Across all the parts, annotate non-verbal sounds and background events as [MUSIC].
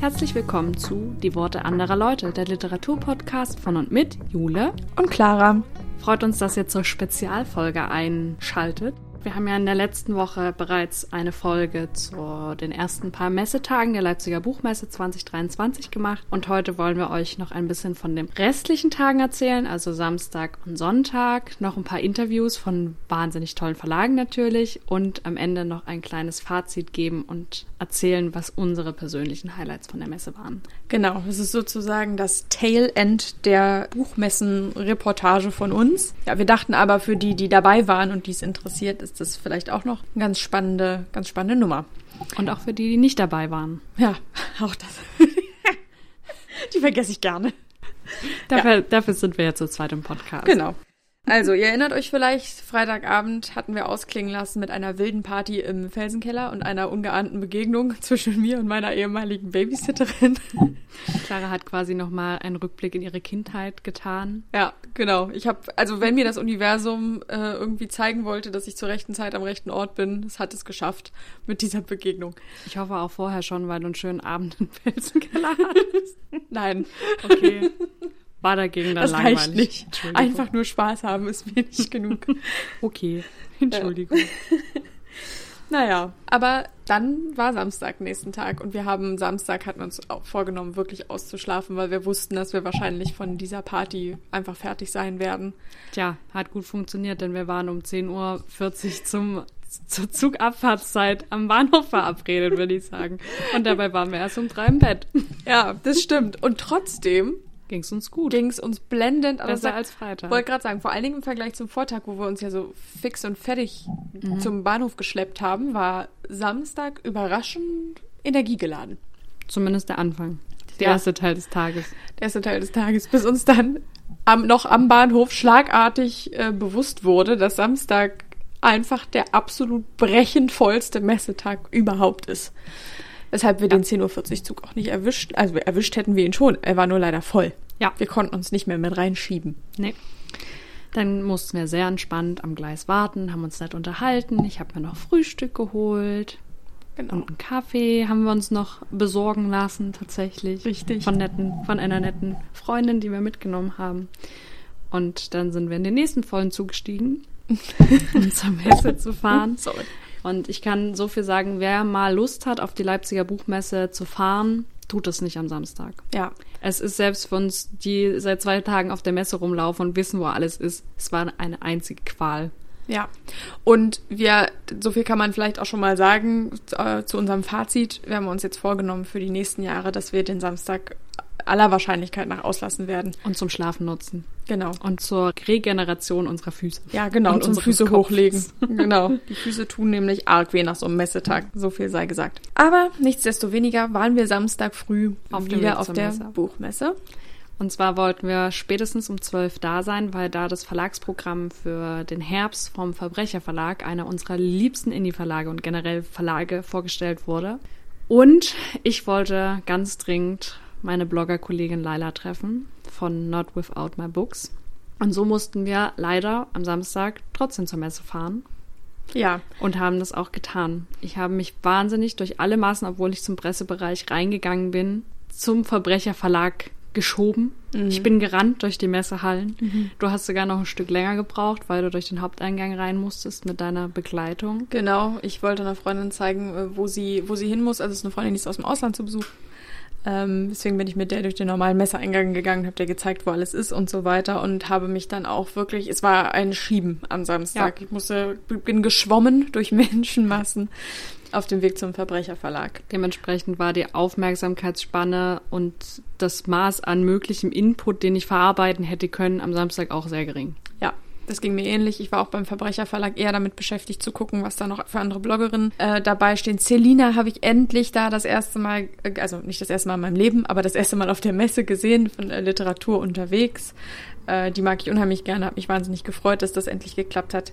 Herzlich willkommen zu Die Worte anderer Leute, der Literaturpodcast von und mit Jule und Clara. Freut uns, dass ihr zur Spezialfolge einschaltet. Wir haben ja in der letzten Woche bereits eine Folge zu den ersten paar Messetagen der Leipziger Buchmesse 2023 gemacht und heute wollen wir euch noch ein bisschen von den restlichen Tagen erzählen, also Samstag und Sonntag, noch ein paar Interviews von wahnsinnig tollen Verlagen natürlich und am Ende noch ein kleines Fazit geben und erzählen, was unsere persönlichen Highlights von der Messe waren. Genau, es ist sozusagen das Tail End der Buchmessen-Reportage von uns. Ja, wir dachten aber für die, die dabei waren und die es interessiert, ist das vielleicht auch noch eine ganz spannende, ganz spannende Nummer. Und auch für die, die nicht dabei waren. Ja, [LAUGHS] auch das. die vergesse ich gerne. Dafür, ja. dafür sind wir jetzt zu zweit im Podcast. Genau. Also, ihr erinnert euch vielleicht, Freitagabend hatten wir ausklingen lassen mit einer wilden Party im Felsenkeller und einer ungeahnten Begegnung [LAUGHS] zwischen mir und meiner ehemaligen Babysitterin. Clara hat quasi nochmal einen Rückblick in ihre Kindheit getan. Ja, genau. Ich habe, also wenn mir das Universum äh, irgendwie zeigen wollte, dass ich zur rechten Zeit am rechten Ort bin, es hat es geschafft mit dieser Begegnung. Ich hoffe auch vorher schon, weil du einen schönen Abend im Felsenkeller hattest. [LAUGHS] Nein. Okay war dagegen dann das langweilig. Reicht nicht. Einfach nur Spaß haben ist mir nicht [LAUGHS] genug. okay, [LAUGHS] Entschuldigung. naja, aber dann war Samstag nächsten Tag und wir haben Samstag hatten uns auch vorgenommen, wirklich auszuschlafen, weil wir wussten, dass wir wahrscheinlich von dieser Party einfach fertig sein werden. Tja, hat gut funktioniert, denn wir waren um 10.40 Uhr zum zur Zugabfahrtszeit am Bahnhof verabredet, würde ich sagen. Und dabei waren wir erst um drei im Bett. Ja, das stimmt. Und trotzdem ging es uns gut. Ging es uns blendend. Besser als Freitag. Wollte gerade sagen, vor allen Dingen im Vergleich zum Vortag, wo wir uns ja so fix und fertig mhm. zum Bahnhof geschleppt haben, war Samstag überraschend energiegeladen. Zumindest der Anfang. Der ja. erste Teil des Tages. Der erste Teil des Tages, bis uns dann am, noch am Bahnhof schlagartig äh, bewusst wurde, dass Samstag einfach der absolut brechend vollste Messetag überhaupt ist. Weshalb wir ja. den 10.40 Uhr Zug auch nicht erwischt. Also erwischt hätten wir ihn schon. Er war nur leider voll. Ja. Wir konnten uns nicht mehr mit reinschieben. Nee. Dann mussten wir sehr entspannt am Gleis warten, haben uns nett unterhalten. Ich habe mir noch Frühstück geholt. Genau. Und einen Kaffee haben wir uns noch besorgen lassen, tatsächlich. Richtig. Von, netten, von einer netten Freundin, die wir mitgenommen haben. Und dann sind wir in den nächsten vollen Zug gestiegen, [LAUGHS] um zur Messe zu fahren. Sorry. Und ich kann so viel sagen, wer mal Lust hat, auf die Leipziger Buchmesse zu fahren, tut es nicht am Samstag. Ja. Es ist selbst für uns, die seit zwei Tagen auf der Messe rumlaufen und wissen, wo alles ist, es war eine einzige Qual. Ja. Und wir, so viel kann man vielleicht auch schon mal sagen äh, zu unserem Fazit. Wir haben uns jetzt vorgenommen für die nächsten Jahre, dass wir den Samstag aller Wahrscheinlichkeit nach auslassen werden. Und zum Schlafen nutzen. Genau. Und zur Regeneration unserer Füße. Ja, genau. Und zum Füße Kopfs. hochlegen. [LAUGHS] genau. Die Füße tun nämlich arg weh nach so einem Messetag. So viel sei gesagt. Aber nichtsdestoweniger waren wir Samstag früh auf wieder auf der Messe. Buchmesse. Und zwar wollten wir spätestens um zwölf da sein, weil da das Verlagsprogramm für den Herbst vom Verbrecherverlag, einer unserer liebsten Indie-Verlage und generell Verlage, vorgestellt wurde. Und ich wollte ganz dringend meine Blogger-Kollegin Laila treffen von Not Without My Books. Und so mussten wir leider am Samstag trotzdem zur Messe fahren. Ja. Und haben das auch getan. Ich habe mich wahnsinnig durch alle Maßen, obwohl ich zum Pressebereich reingegangen bin, zum Verbrecherverlag geschoben. Mhm. Ich bin gerannt durch die Messehallen. Mhm. Du hast sogar noch ein Stück länger gebraucht, weil du durch den Haupteingang rein musstest mit deiner Begleitung. Genau, ich wollte einer Freundin zeigen, äh, wo sie, wo sie hin muss. Also es ist eine Freundin, die ist aus dem Ausland zu Besuch. Ähm, deswegen bin ich mit der durch den normalen Messereingang gegangen, habe der gezeigt, wo alles ist und so weiter und habe mich dann auch wirklich, es war ein Schieben am Samstag. Ja. Ich musste, bin geschwommen durch [LAUGHS] Menschenmassen auf dem Weg zum Verbrecherverlag. Dementsprechend war die Aufmerksamkeitsspanne und das Maß an möglichem Input, den ich verarbeiten hätte können, am Samstag auch sehr gering. Ja, das ging mir ähnlich. Ich war auch beim Verbrecherverlag eher damit beschäftigt zu gucken, was da noch für andere Bloggerinnen äh, dabei stehen. Celina habe ich endlich da das erste Mal, äh, also nicht das erste Mal in meinem Leben, aber das erste Mal auf der Messe gesehen von äh, Literatur unterwegs. Äh, die mag ich unheimlich gerne, habe mich wahnsinnig gefreut, dass das endlich geklappt hat.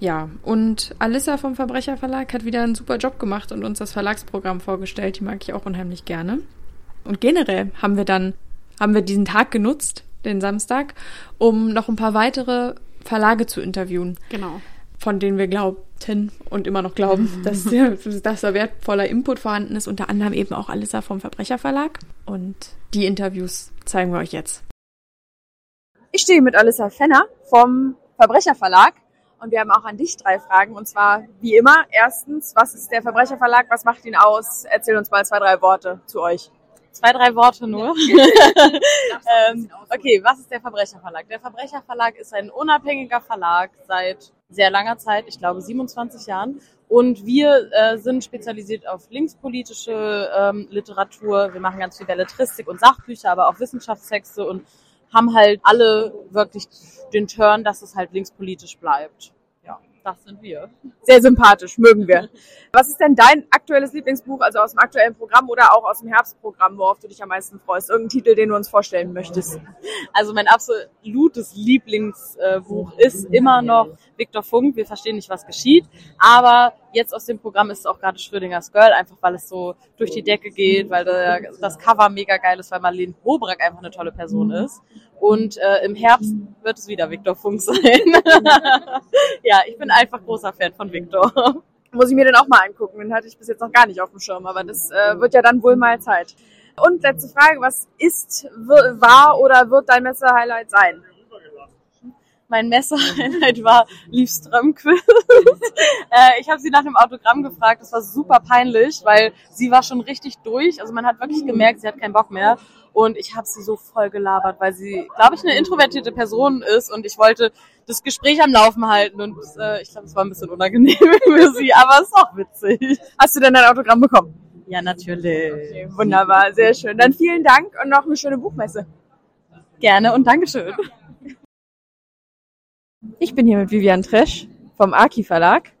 Ja, und Alissa vom Verbrecherverlag hat wieder einen super Job gemacht und uns das Verlagsprogramm vorgestellt. Die mag ich auch unheimlich gerne. Und generell haben wir dann, haben wir diesen Tag genutzt, den Samstag, um noch ein paar weitere Verlage zu interviewen. Genau. Von denen wir glauben, und immer noch glauben, dass, der, dass da wertvoller Input vorhanden ist, unter anderem eben auch Alissa vom Verbrecherverlag. Und die Interviews zeigen wir euch jetzt. Ich stehe mit Alissa Fenner vom Verbrecherverlag und wir haben auch an dich drei Fragen. Und zwar, wie immer, erstens, was ist der Verbrecherverlag? Was macht ihn aus? Erzähl uns mal zwei, drei Worte zu euch. Zwei, drei Worte nur. [LAUGHS] ähm, okay, was ist der Verbrecherverlag? Der Verbrecherverlag ist ein unabhängiger Verlag seit sehr langer Zeit, ich glaube 27 Jahren. Und wir äh, sind spezialisiert auf linkspolitische ähm, Literatur. Wir machen ganz viel Belletristik und Sachbücher, aber auch Wissenschaftstexte und haben halt alle wirklich den Turn, dass es halt linkspolitisch bleibt. Das sind wir. Sehr sympathisch, mögen wir. Was ist denn dein aktuelles Lieblingsbuch, also aus dem aktuellen Programm oder auch aus dem Herbstprogramm, worauf du dich am meisten freust? Irgendein Titel, den du uns vorstellen möchtest? Also mein absolutes Lieblingsbuch ist immer noch Viktor Funk, wir verstehen nicht, was geschieht. Aber jetzt aus dem Programm ist es auch gerade Schrödingers Girl, einfach weil es so durch die Decke geht, weil das Cover mega geil ist, weil Marlene Bobrack einfach eine tolle Person ist. Und äh, im Herbst wird es wieder Viktor Funk sein. [LAUGHS] ja, ich bin einfach großer Fan von Viktor. Muss ich mir den auch mal angucken. Den hatte ich bis jetzt noch gar nicht auf dem Schirm, aber das äh, wird ja dann wohl mal Zeit. Und letzte Frage, was ist, war oder wird dein Messer-Highlight sein? Mein Messer-Highlight [LAUGHS] war Liv Strömquist. [LAUGHS] äh, ich habe sie nach dem Autogramm gefragt. Das war super peinlich, weil sie war schon richtig durch. Also man hat wirklich gemerkt, sie hat keinen Bock mehr. Und ich habe sie so voll gelabert, weil sie, glaube ich, eine introvertierte Person ist. Und ich wollte das Gespräch am Laufen halten. Und äh, ich glaube, es war ein bisschen unangenehm [LAUGHS] für sie, aber es ist auch witzig. Hast du denn dein Autogramm bekommen? Ja, natürlich. Okay, wunderbar, sehr schön. Dann vielen Dank und noch eine schöne Buchmesse. Gerne und Dankeschön. Ich bin hier mit Vivian Tresch vom Aki Verlag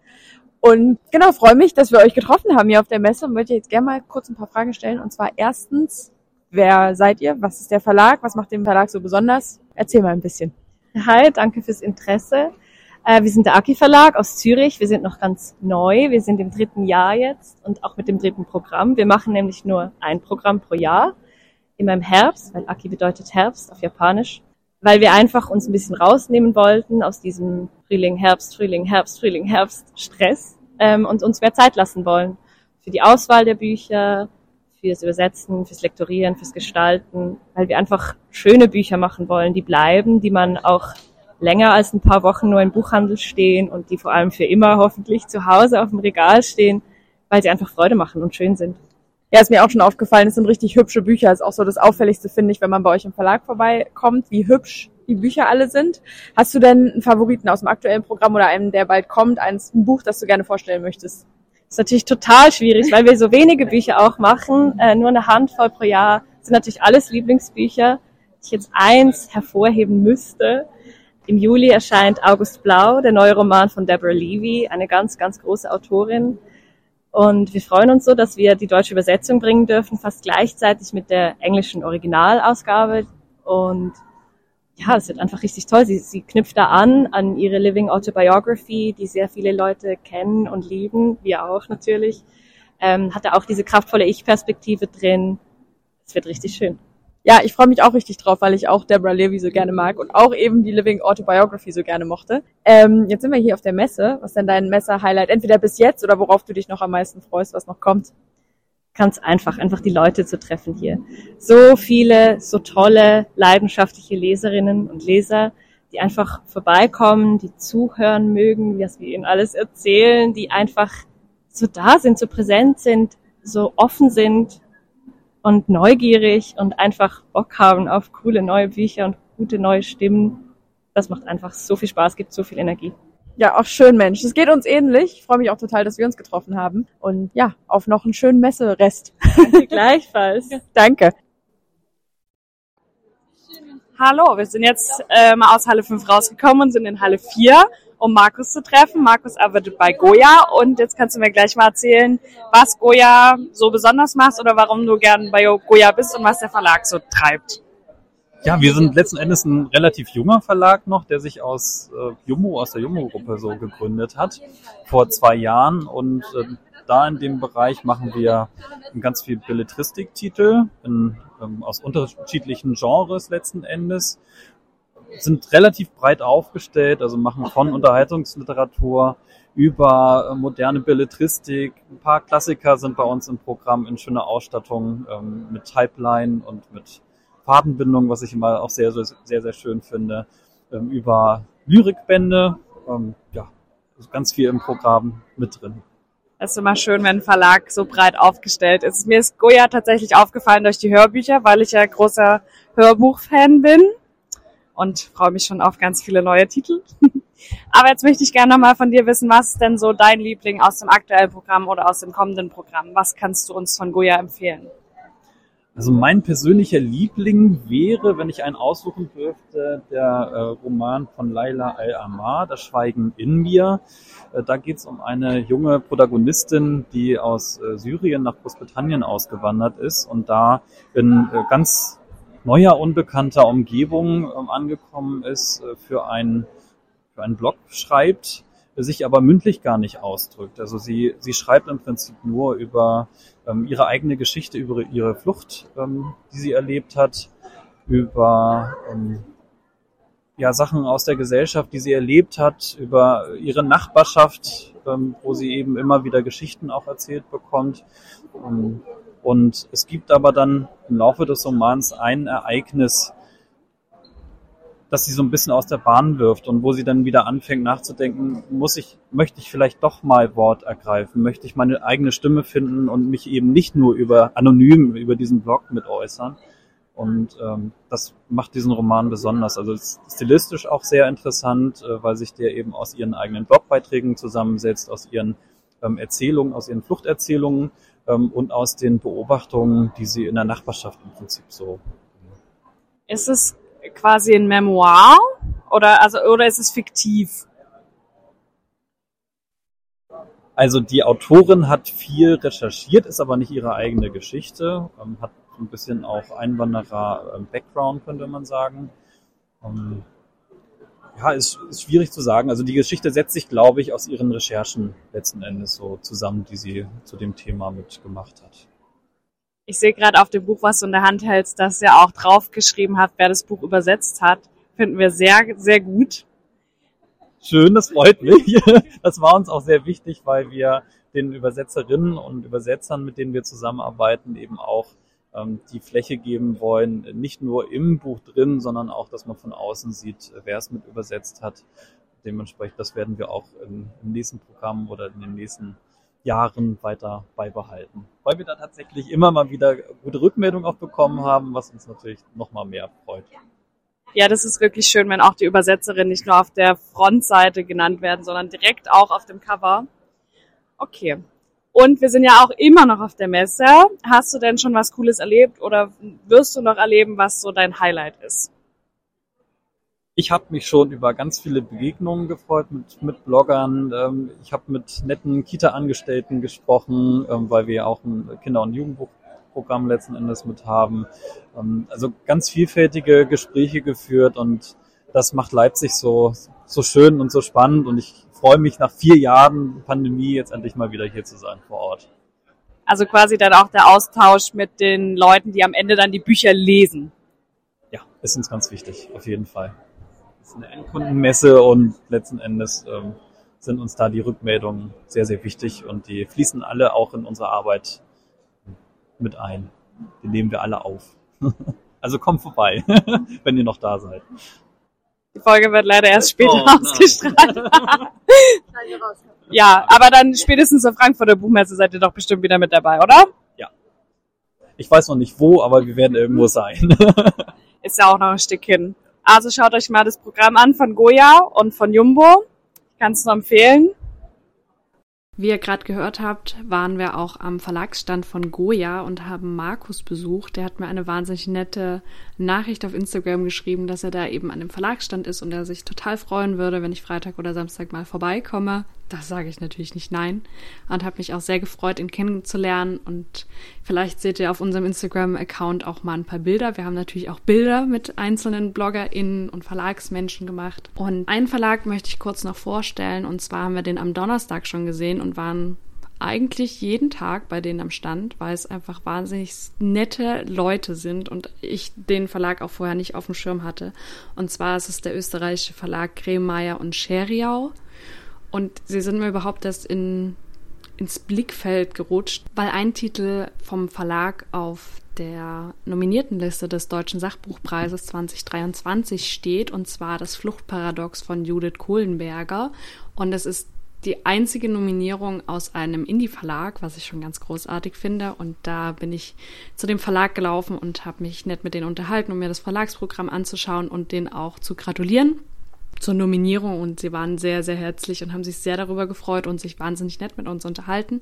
und genau freue mich, dass wir euch getroffen haben hier auf der Messe und möchte jetzt gerne mal kurz ein paar Fragen stellen. Und zwar erstens, wer seid ihr? Was ist der Verlag? Was macht den Verlag so besonders? Erzähl mal ein bisschen. Hi, danke fürs Interesse. Äh, wir sind der Aki Verlag aus Zürich. Wir sind noch ganz neu. Wir sind im dritten Jahr jetzt und auch mit dem dritten Programm. Wir machen nämlich nur ein Programm pro Jahr. Immer im Herbst, weil Aki bedeutet Herbst auf Japanisch weil wir einfach uns ein bisschen rausnehmen wollten aus diesem Frühling, Herbst, Frühling, Herbst, Frühling, Herbst Stress ähm, und uns mehr Zeit lassen wollen für die Auswahl der Bücher, fürs Übersetzen, fürs Lektorieren, fürs Gestalten, weil wir einfach schöne Bücher machen wollen, die bleiben, die man auch länger als ein paar Wochen nur im Buchhandel stehen und die vor allem für immer hoffentlich zu Hause auf dem Regal stehen, weil sie einfach Freude machen und schön sind. Ja, ist mir auch schon aufgefallen, es sind richtig hübsche Bücher. Ist auch so das Auffälligste, finde ich, wenn man bei euch im Verlag vorbeikommt, wie hübsch die Bücher alle sind. Hast du denn einen Favoriten aus dem aktuellen Programm oder einen, der bald kommt, eins, ein Buch, das du gerne vorstellen möchtest? Das ist natürlich total schwierig, weil wir so wenige Bücher auch machen, äh, nur eine Handvoll pro Jahr. Sind natürlich alles Lieblingsbücher. Wenn ich jetzt eins hervorheben müsste, im Juli erscheint August Blau, der neue Roman von Deborah Levy, eine ganz, ganz große Autorin. Und wir freuen uns so, dass wir die deutsche Übersetzung bringen dürfen, fast gleichzeitig mit der englischen Originalausgabe. Und ja, es wird einfach richtig toll. Sie, sie knüpft da an, an ihre Living Autobiography, die sehr viele Leute kennen und lieben, wir auch natürlich. Ähm, hat da auch diese kraftvolle Ich-Perspektive drin. Es wird richtig schön ja, ich freue mich auch richtig drauf, weil ich auch Deborah Levy so gerne mag und auch eben die Living Autobiography so gerne mochte. Ähm, jetzt sind wir hier auf der Messe. Was ist denn dein Messer-Highlight? Entweder bis jetzt oder worauf du dich noch am meisten freust, was noch kommt? Ganz einfach, einfach die Leute zu treffen hier. So viele, so tolle, leidenschaftliche Leserinnen und Leser, die einfach vorbeikommen, die zuhören mögen, was wir ihnen alles erzählen, die einfach so da sind, so präsent sind, so offen sind und neugierig und einfach Bock haben auf coole neue Bücher und gute neue Stimmen. Das macht einfach so viel Spaß, gibt so viel Energie. Ja, auch schön, Mensch. Es geht uns ähnlich. Ich freue mich auch total, dass wir uns getroffen haben. Und ja, auf noch einen schönen Messerest. Danke gleichfalls. [LAUGHS] Danke. Hallo, wir sind jetzt äh, mal aus Halle 5 rausgekommen und sind in Halle 4 um Markus zu treffen. Markus arbeitet bei Goya und jetzt kannst du mir gleich mal erzählen, was Goya so besonders macht oder warum du gern bei Goya bist und was der Verlag so treibt. Ja, wir sind letzten Endes ein relativ junger Verlag noch, der sich aus äh, Jummo, aus der Jummo-Gruppe so gegründet hat, vor zwei Jahren. Und äh, da in dem Bereich machen wir ganz viel Belletristiktitel ähm, aus unterschiedlichen Genres letzten Endes sind relativ breit aufgestellt, also machen von [LAUGHS] Unterhaltungsliteratur über äh, moderne Belletristik. Ein paar Klassiker sind bei uns im Programm in schöner Ausstattung ähm, mit Typeline und mit Fadenbindung, was ich immer auch sehr, sehr, sehr, sehr schön finde. Ähm, über Lyrikbände, ähm, ja, ganz viel im Programm mit drin. Es ist immer schön, wenn ein Verlag so breit aufgestellt ist. Mir ist Goya tatsächlich aufgefallen durch die Hörbücher, weil ich ja großer Hörbuchfan bin und freue mich schon auf ganz viele neue Titel. [LAUGHS] Aber jetzt möchte ich gerne nochmal von dir wissen, was ist denn so dein Liebling aus dem aktuellen Programm oder aus dem kommenden Programm? Was kannst du uns von Goya empfehlen? Also mein persönlicher Liebling wäre, wenn ich einen aussuchen dürfte, der äh, Roman von Laila Al-Amar, Das Schweigen in mir. Äh, da geht es um eine junge Protagonistin, die aus äh, Syrien nach Großbritannien ausgewandert ist und da in ganz neuer, unbekannter Umgebung ähm, angekommen ist, äh, für ein für einen Blog schreibt, sich aber mündlich gar nicht ausdrückt. Also sie, sie schreibt im Prinzip nur über ähm, ihre eigene Geschichte, über ihre Flucht, ähm, die sie erlebt hat, über ähm, ja, Sachen aus der Gesellschaft, die sie erlebt hat, über ihre Nachbarschaft, ähm, wo sie eben immer wieder Geschichten auch erzählt bekommt. Und es gibt aber dann im Laufe des Romans ein Ereignis, dass sie so ein bisschen aus der Bahn wirft und wo sie dann wieder anfängt nachzudenken, muss ich, möchte ich vielleicht doch mal Wort ergreifen, möchte ich meine eigene Stimme finden und mich eben nicht nur über anonym über diesen Blog mit äußern. Und ähm, das macht diesen Roman besonders. Also stilistisch auch sehr interessant, äh, weil sich der eben aus ihren eigenen Blogbeiträgen zusammensetzt, aus ihren ähm, Erzählungen, aus ihren Fluchterzählungen ähm, und aus den Beobachtungen, die sie in der Nachbarschaft im Prinzip so. Ist es quasi ein Memoir oder also oder ist es fiktiv? Also die Autorin hat viel recherchiert, ist aber nicht ihre eigene Geschichte, ähm, hat ein bisschen auch Einwanderer-Background, ähm, könnte man sagen. Ähm, ja, ist, ist schwierig zu sagen. Also die Geschichte setzt sich, glaube ich, aus ihren Recherchen letzten Endes so zusammen, die sie zu dem Thema mitgemacht hat. Ich sehe gerade auf dem Buch, was du in der Hand hältst, dass er auch draufgeschrieben hat, wer das Buch übersetzt hat. Finden wir sehr, sehr gut. Schön, das freut mich. [LAUGHS] Das war uns auch sehr wichtig, weil wir den Übersetzerinnen und Übersetzern, mit denen wir zusammenarbeiten, eben auch die Fläche geben wollen, nicht nur im Buch drin, sondern auch, dass man von außen sieht, wer es mit übersetzt hat. Dementsprechend, das werden wir auch im, nächsten Programm oder in den nächsten Jahren weiter beibehalten. Weil wir da tatsächlich immer mal wieder gute Rückmeldungen auch bekommen haben, was uns natürlich noch mal mehr freut. Ja, das ist wirklich schön, wenn auch die Übersetzerinnen nicht nur auf der Frontseite genannt werden, sondern direkt auch auf dem Cover. Okay. Und wir sind ja auch immer noch auf der Messe. Hast du denn schon was Cooles erlebt oder wirst du noch erleben, was so dein Highlight ist? ich habe mich schon über ganz viele Begegnungen gefreut mit, mit Bloggern. Ähm, ich habe mit netten Kita-Angestellten gesprochen, ähm, weil wir auch ein Kinder- und Jugendbuchprogramm letzten Endes mit haben. Ähm, also ganz vielfältige Gespräche geführt und das macht Leipzig so, so schön und so spannend und ich freue mich nach vier Jahren Pandemie jetzt endlich mal wieder hier zu sein vor Ort. Also quasi dann auch der Austausch mit den Leuten, die am Ende dann die Bücher lesen. Ja, ist uns ganz wichtig, auf jeden Fall ist eine Endkundenmesse und letzten Endes ähm, sind uns da die Rückmeldungen sehr, sehr wichtig und die fließen alle auch in unsere Arbeit mit ein. Die nehmen wir alle auf. [LAUGHS] Also kommt vorbei, [LAUGHS] wenn ihr noch da seid. Die Folge wird leider erst später oh, ausgestrahlt. ja, aber dann spätestens zur Frankfurter Buchmesse seid ihr doch bestimmt wieder mit dabei, oder? Ja. Ich weiß noch nicht wo, aber wir werden irgendwo sein. [LAUGHS] Ist ja auch noch ein Stück hin. Also schaut euch mal das Programm an von Goya und von Jumbo. Ich kann es nur empfehlen. Wie ihr gerade gehört habt, waren wir auch am Verlagsstand von Goya und haben Markus besucht. Der hat mir eine wahnsinnig nette Nachricht auf Instagram geschrieben, dass er da eben an dem Verlagsstand ist und er sich total freuen würde, wenn ich Freitag oder Samstag mal vorbeikomme. Das sage ich natürlich nicht nein und habe mich auch sehr gefreut, ihn kennenzulernen und vielleicht seht ihr auf unserem Instagram-Account auch mal ein paar Bilder. Wir haben natürlich auch Bilder mit einzelnen BloggerInnen und Verlagsmenschen gemacht. Und einen Verlag möchte ich kurz noch vorstellen und zwar haben wir den am Donnerstag schon gesehen und waren eigentlich jeden Tag bei denen am Stand, weil es einfach wahnsinnig nette Leute sind und ich den Verlag auch vorher nicht auf dem Schirm hatte. Und zwar ist es der österreichische Verlag Kremeyer und Scheriau. Und sie sind mir überhaupt erst in, ins Blickfeld gerutscht, weil ein Titel vom Verlag auf der Nominiertenliste des Deutschen Sachbuchpreises 2023 steht, und zwar das Fluchtparadox von Judith Kohlenberger. Und es ist die einzige Nominierung aus einem Indie-Verlag, was ich schon ganz großartig finde. Und da bin ich zu dem Verlag gelaufen und habe mich nett mit denen unterhalten, um mir das Verlagsprogramm anzuschauen und denen auch zu gratulieren zur Nominierung. Und sie waren sehr, sehr herzlich und haben sich sehr darüber gefreut und sich wahnsinnig nett mit uns unterhalten.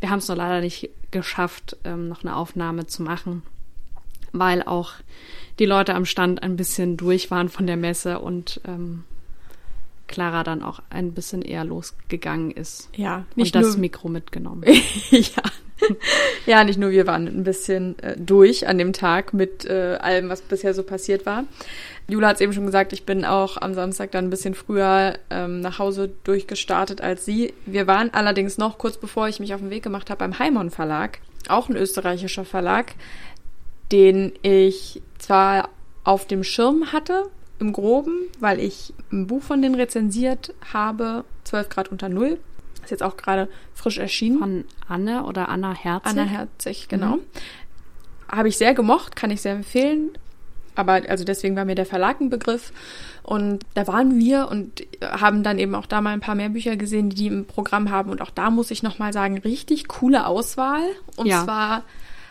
Wir haben es nur leider nicht geschafft, ähm, noch eine Aufnahme zu machen, weil auch die Leute am Stand ein bisschen durch waren von der Messe und ähm, Clara dann auch ein bisschen eher losgegangen ist. Ja, nicht und das Mikro mitgenommen. [LAUGHS] ja. [LAUGHS] ja, nicht nur wir waren ein bisschen äh, durch an dem Tag mit äh, allem, was bisher so passiert war. Jula hat es eben schon gesagt, ich bin auch am Samstag dann ein bisschen früher ähm, nach Hause durchgestartet als sie. Wir waren allerdings noch kurz bevor ich mich auf den Weg gemacht habe beim Heimon Verlag, auch ein österreichischer Verlag, den ich zwar auf dem Schirm hatte, im Groben, weil ich ein Buch von denen rezensiert habe, 12 Grad unter Null. Ist jetzt auch gerade frisch erschienen. Von Anne oder Anna Herzig. Anna Herzig, genau. Mhm. Habe ich sehr gemocht, kann ich sehr empfehlen. Aber also deswegen war mir der Verlag ein Begriff. Und da waren wir und haben dann eben auch da mal ein paar mehr Bücher gesehen, die die im Programm haben. Und auch da muss ich nochmal sagen, richtig coole Auswahl. Und ja. zwar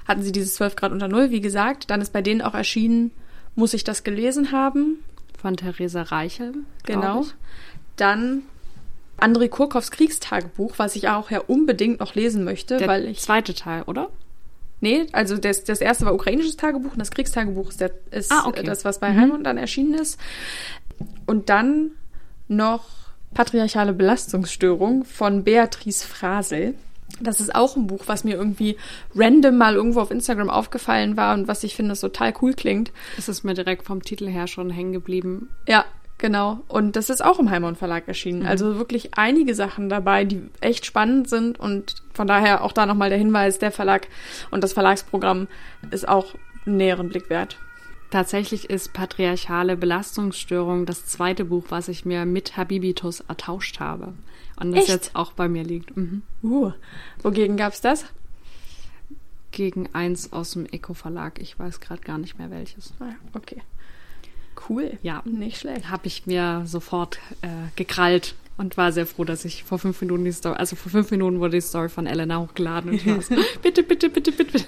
hatten sie dieses 12 Grad unter Null, wie gesagt. Dann ist bei denen auch erschienen, muss ich das gelesen haben. Von Theresa Reichel. Genau. Ich. Dann André Kurkows Kriegstagebuch, was ich auch ja unbedingt noch lesen möchte, Der weil ich. Zweite Teil, oder? Nee, also das, das erste war ukrainisches Tagebuch und das Kriegstagebuch ist, der, ist ah, okay. das, was bei mhm. Heimund dann erschienen ist. Und dann noch Patriarchale Belastungsstörung von Beatrice Frasel. Das ist auch ein Buch, was mir irgendwie random mal irgendwo auf Instagram aufgefallen war und was ich finde, das total cool klingt. Es ist mir direkt vom Titel her schon hängen geblieben. Ja, genau. Und das ist auch im Heimon Verlag erschienen. Mhm. Also wirklich einige Sachen dabei, die echt spannend sind und von daher auch da nochmal der Hinweis, der Verlag und das Verlagsprogramm ist auch einen näheren Blick wert. Tatsächlich ist Patriarchale Belastungsstörung das zweite Buch, was ich mir mit Habibitus ertauscht habe. Und das Echt? jetzt auch bei mir liegt. Mhm. Uh, wogegen gab's das? Gegen eins aus dem Eco-Verlag. Ich weiß gerade gar nicht mehr welches. Ah, okay. Cool. Ja, nicht schlecht. Habe ich mir sofort äh, gekrallt und war sehr froh, dass ich vor fünf Minuten die Story, also vor fünf Minuten wurde die Story von Elena hochgeladen und ich war so, [LAUGHS] bitte, bitte, bitte, bitte.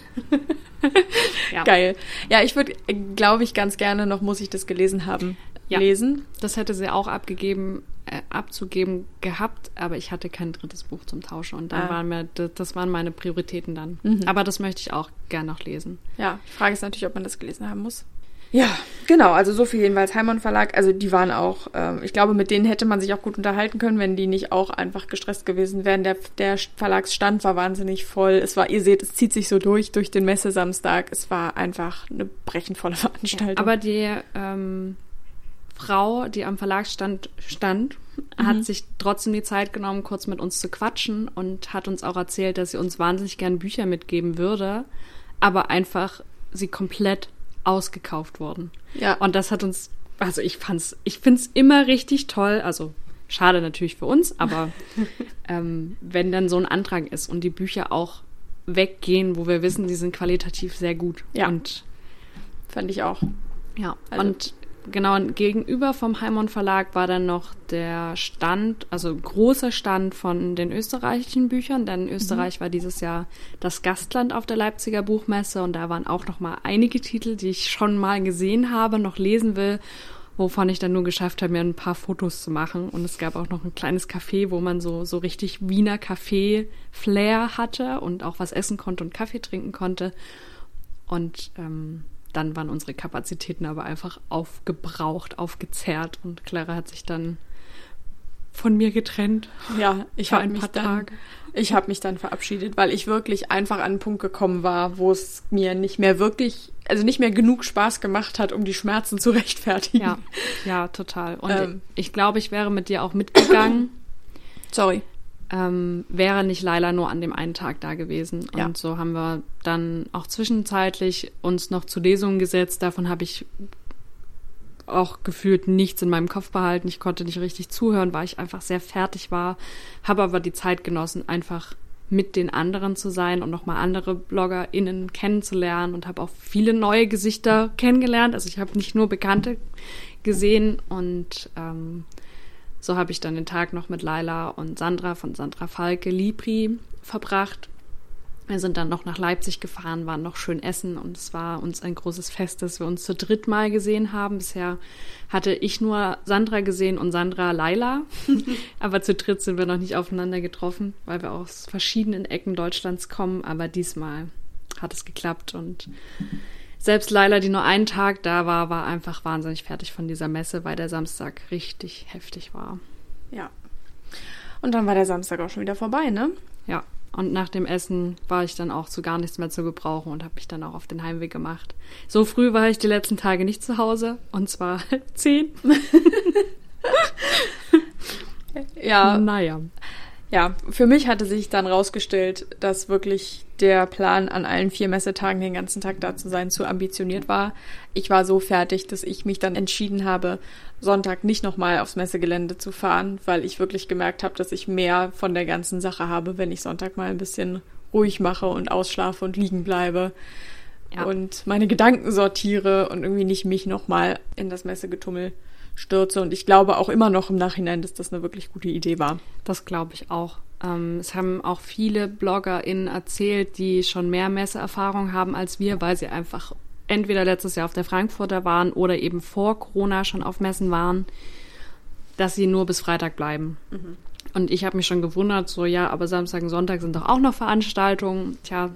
[LAUGHS] ja. Geil. Ja, ich würde, glaube ich, ganz gerne noch, muss ich das gelesen haben, ja. lesen. Das hätte sie auch abgegeben, äh, abzugeben gehabt, aber ich hatte kein drittes Buch zum Tauschen und dann ah. waren mir, das, waren meine Prioritäten dann. Mhm. Aber das möchte ich auch gerne noch lesen. Ja, die Frage ist natürlich, ob man das gelesen haben muss. Ja, genau, also so viel jedenfalls Heimon Verlag. Also die waren auch, ähm, ich glaube, mit denen hätte man sich auch gut unterhalten können, wenn die nicht auch einfach gestresst gewesen wären. Der, der Verlagsstand war wahnsinnig voll. Es war, ihr seht, es zieht sich so durch, durch den Messesamstag. Es war einfach eine brechenvolle [LAUGHS] Veranstaltung. Ja, aber die ähm, Frau, die am Verlagsstand stand, mhm. hat sich trotzdem die Zeit genommen, kurz mit uns zu quatschen und hat uns auch erzählt, dass sie uns wahnsinnig gern Bücher mitgeben würde, aber einfach sie komplett ausgekauft wurden. Ja. Und das hat uns, also ich fand's, ich find's immer richtig toll, also schade natürlich für uns, aber [LAUGHS] ähm, wenn dann so ein Antrag ist und die Bücher auch weggehen, wo wir wissen, die sind qualitativ sehr gut. Ja. Und fand ich auch. Ja, also. und genau gegenüber vom Heimon Verlag war dann noch der Stand, also großer Stand von den österreichischen Büchern, denn mhm. Österreich mhm. war dieses Jahr das Gastland auf der Leipziger Buchmesse und da waren auch noch mal einige Titel, die ich schon mal gesehen habe, noch lesen will, wovon ich dann nur geschafft habe, mir ein paar Fotos zu machen und es gab auch noch ein kleines Café, wo man so so richtig Wiener Kaffee Flair hatte und auch was essen konnte und Kaffee trinken konnte und ähm, dann waren unsere Kapazitäten aber einfach aufgebraucht, aufgezehrt und Clara hat sich dann von mir getrennt. Ja, ich habe mich dann, ich habe mich dann verabschiedet, weil ich wirklich einfach an einen Punkt gekommen war, wo es mir nicht mehr wirklich, also nicht mehr genug Spaß gemacht hat, um die Schmerzen zu [LAUGHS] rechtfertigen. Ja, ja, total. Und ähm, ich glaube, ich wäre mit dir auch mitgegangen. Sorry. Ähm, wäre nicht Laila nur an dem einen Tag da gewesen. Ja. Und so haben wir dann auch zwischenzeitlich uns noch zu Lesungen gesetzt. Davon habe ich auch gefühlt nichts in meinem Kopf behalten. Ich konnte nicht richtig zuhören, weil ich einfach sehr fertig war. Habe aber die Zeit genossen, einfach mit den anderen zu sein und nochmal andere BloggerInnen kennenzulernen und habe auch viele neue Gesichter kennengelernt. Also ich habe nicht nur Bekannte gesehen und ähm, so habe ich dann den Tag noch mit Laila und Sandra von Sandra Falke Libri verbracht. Wir sind dann noch nach Leipzig gefahren, waren noch schön essen und es war uns ein großes Fest, dass wir uns zu dritt mal gesehen haben. Bisher hatte ich nur Sandra gesehen und Sandra Laila, [LAUGHS] aber zu dritt sind wir noch nicht aufeinander getroffen, weil wir aus verschiedenen Ecken Deutschlands kommen. Aber diesmal hat es geklappt und selbst Laila, die nur einen Tag da war, war einfach wahnsinnig fertig von dieser Messe, weil der Samstag richtig heftig war. Ja. Und dann war der Samstag auch schon wieder vorbei, ne? Ja, und nach dem Essen war ich dann auch zu gar nichts mehr zu gebrauchen und habe mich dann auch auf den Heimweg gemacht. So früh war ich die letzten Tage nicht zu Hause und zwar [LAUGHS] zehn. [LAUGHS] Ja, naja. Ja, für mich hatte sich dann rausgestellt, dass wirklich der Plan, an allen vier Messetagen den ganzen Tag da zu sein, zu ambitioniert war. Ich war so fertig, dass ich mich dann entschieden habe, Sonntag nicht nochmal aufs Messegelände zu fahren, weil ich wirklich gemerkt habe, dass ich mehr von der ganzen Sache habe, wenn ich Sonntag mal ein bisschen ruhig mache und ausschlafe und liegen bleibe Ja. und meine Gedanken sortiere und irgendwie nicht mich nochmal in das Messegetummel stürze. Und ich glaube auch immer noch im Nachhinein, dass das eine wirklich gute Idee war. Das glaube ich auch. Ähm, es haben auch viele BloggerInnen erzählt, die schon mehr Messeerfahrung haben als wir, weil sie einfach entweder letztes Jahr auf der Frankfurter waren oder eben vor Corona schon auf Messen waren, dass sie nur bis Freitag bleiben. Und ich habe mich schon gewundert, so ja, aber Samstag und Sonntag sind doch auch noch Veranstaltungen. Tja,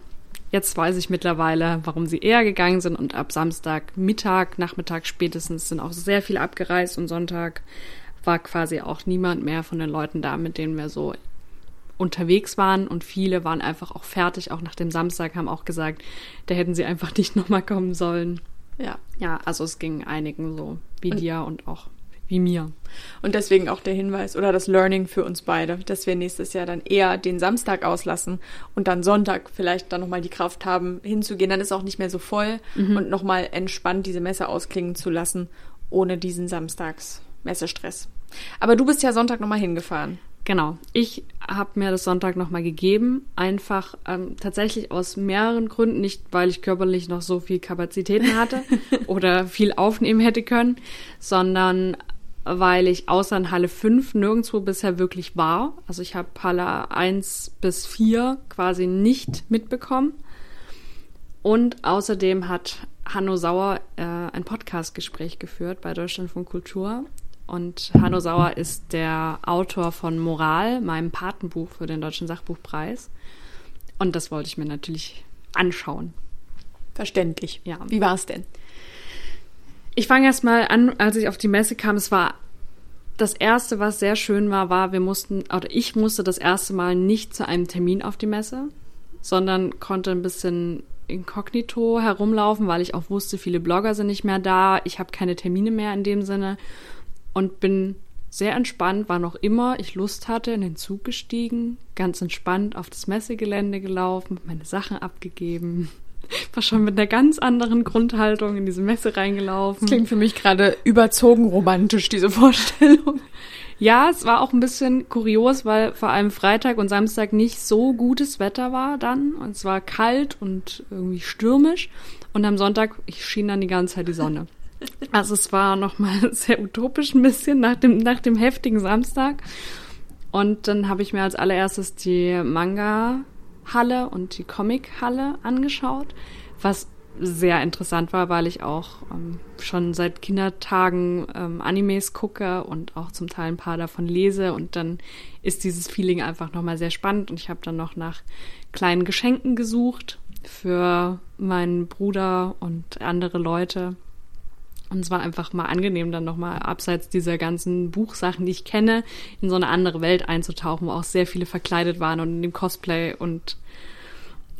jetzt weiß ich mittlerweile, warum sie eher gegangen sind. Und ab Samstag, Mittag, Nachmittag spätestens sind auch sehr viele abgereist und Sonntag war quasi auch niemand mehr von den Leuten da, mit denen wir so unterwegs waren und viele waren einfach auch fertig, auch nach dem Samstag haben auch gesagt, da hätten sie einfach [LAUGHS] nicht nochmal kommen sollen. Ja. Ja, also es ging einigen so wie dir und auch wie mir. Und deswegen auch der Hinweis oder das Learning für uns beide, dass wir nächstes Jahr dann eher den Samstag auslassen und dann Sonntag vielleicht dann nochmal die Kraft haben, hinzugehen. Dann ist auch nicht mehr so voll und nochmal entspannt diese Messe ausklingen zu lassen, ohne diesen Samstags-Messestress. Aber du bist ja Sonntag nochmal hingefahren. Genau. Ich habe mir das Sonntag nochmal gegeben, einfach ähm, tatsächlich aus mehreren Gründen, nicht weil ich körperlich noch so viel Kapazitäten hatte [LAUGHS] oder viel aufnehmen hätte können, sondern weil ich außer in Halle 5 nirgendwo bisher wirklich war. Also ich habe Halle 1 bis 4 quasi nicht mitbekommen. Und außerdem hat Hanno Sauer äh, ein Podcastgespräch geführt bei Deutschlandfunk Kultur. Und Hanno Sauer ist der Autor von Moral, meinem Patenbuch für den Deutschen Sachbuchpreis. Und das wollte ich mir natürlich anschauen. Verständlich. Ja. Wie war es denn? Ich fange erst mal an, als ich auf die Messe kam. Es war das erste, was sehr schön war, war, wir mussten, oder ich musste das erste Mal nicht zu einem Termin auf die Messe, sondern konnte ein bisschen inkognito herumlaufen, weil ich auch wusste, viele Blogger sind nicht mehr da. Ich habe keine Termine mehr in dem Sinne und bin sehr entspannt, war noch immer ich Lust hatte, in den Zug gestiegen, ganz entspannt auf das Messegelände gelaufen, meine Sachen abgegeben. War schon mit einer ganz anderen Grundhaltung in diese Messe reingelaufen. Das klingt für mich gerade überzogen romantisch, diese Vorstellung. Ja, es war auch ein bisschen kurios, weil vor allem Freitag und Samstag nicht so gutes Wetter war dann. Und es war kalt und irgendwie stürmisch. Und am Sonntag schien dann die ganze Zeit die Sonne. Also es war nochmal [LAUGHS] sehr utopisch ein bisschen nach dem, nach dem heftigen Samstag. Und dann habe ich mir als allererstes die Manga-Halle und die Comic-Halle angeschaut, was sehr interessant war, weil ich auch ähm, schon seit Kindertagen ähm, Animes gucke und auch zum Teil ein paar davon lese und dann ist dieses Feeling einfach nochmal sehr spannend und ich habe dann noch nach kleinen Geschenken gesucht für meinen Bruder und andere Leute. Und es war einfach mal angenehm, dann nochmal abseits dieser ganzen Buchsachen, die ich kenne, in so eine andere Welt einzutauchen, wo auch sehr viele verkleidet waren und in dem Cosplay und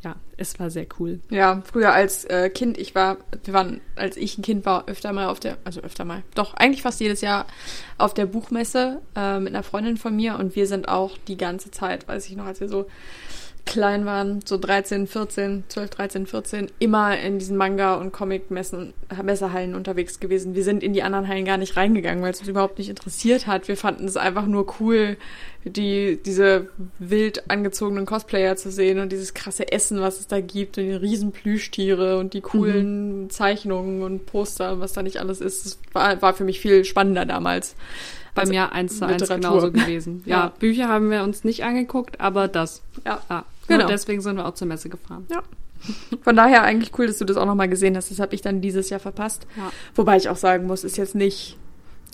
ja, es war sehr cool. Ja, früher als äh, Kind, ich war, wir waren, als ich ein Kind war, öfter mal auf der, also öfter mal, doch, eigentlich fast jedes Jahr auf der Buchmesse äh, mit einer Freundin von mir und wir sind auch die ganze Zeit, weiß ich noch, als wir so klein waren, so 13, 14, 12, 13, 14, immer in diesen Manga- und Comic-Messen, Messehallen unterwegs gewesen. Wir sind in die anderen Hallen gar nicht reingegangen, weil es uns überhaupt nicht interessiert hat. Wir fanden es einfach nur cool, die, diese wild angezogenen Cosplayer zu sehen und dieses krasse Essen, was es da gibt und die riesen Plüschtiere und die coolen mhm. Zeichnungen und Poster, was da nicht alles ist. Das war, war für mich viel spannender damals. Bei also mir eins zu eins genauso gewesen. Ja, [LAUGHS] ja, Bücher haben wir uns nicht angeguckt, aber das. Ja. ja. Genau. Und deswegen sind wir auch zur Messe gefahren. Ja. Von daher eigentlich cool, dass du das auch nochmal gesehen hast. Das habe ich dann dieses Jahr verpasst. Ja. Wobei ich auch sagen muss, ist jetzt nicht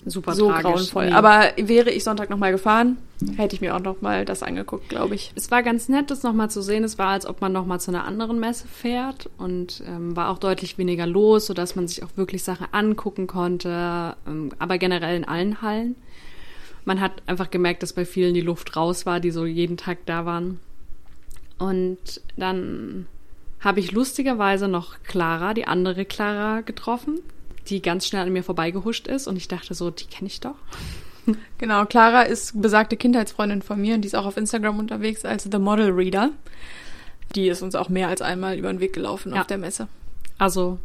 super so tragisch, grauenvoll. Nee. Aber wäre ich Sonntag nochmal gefahren, hätte ich mir auch nochmal das angeguckt, glaube ich. Es war ganz nett, das nochmal zu sehen. Es war, als ob man nochmal zu einer anderen Messe fährt und ähm, war auch deutlich weniger los, sodass man sich auch wirklich Sachen angucken konnte. Ähm, aber generell in allen Hallen. Man hat einfach gemerkt, dass bei vielen die Luft raus war, die so jeden Tag da waren. Und dann habe ich lustigerweise noch Clara, die andere Clara, getroffen, die ganz schnell an mir vorbeigehuscht ist. Und ich dachte so, die kenne ich doch. [LAUGHS] Genau, Clara ist besagte Kindheitsfreundin von mir und die ist auch auf Instagram unterwegs als The Model Reader. Die ist uns auch mehr als einmal über den Weg gelaufen ja. auf der Messe. Also,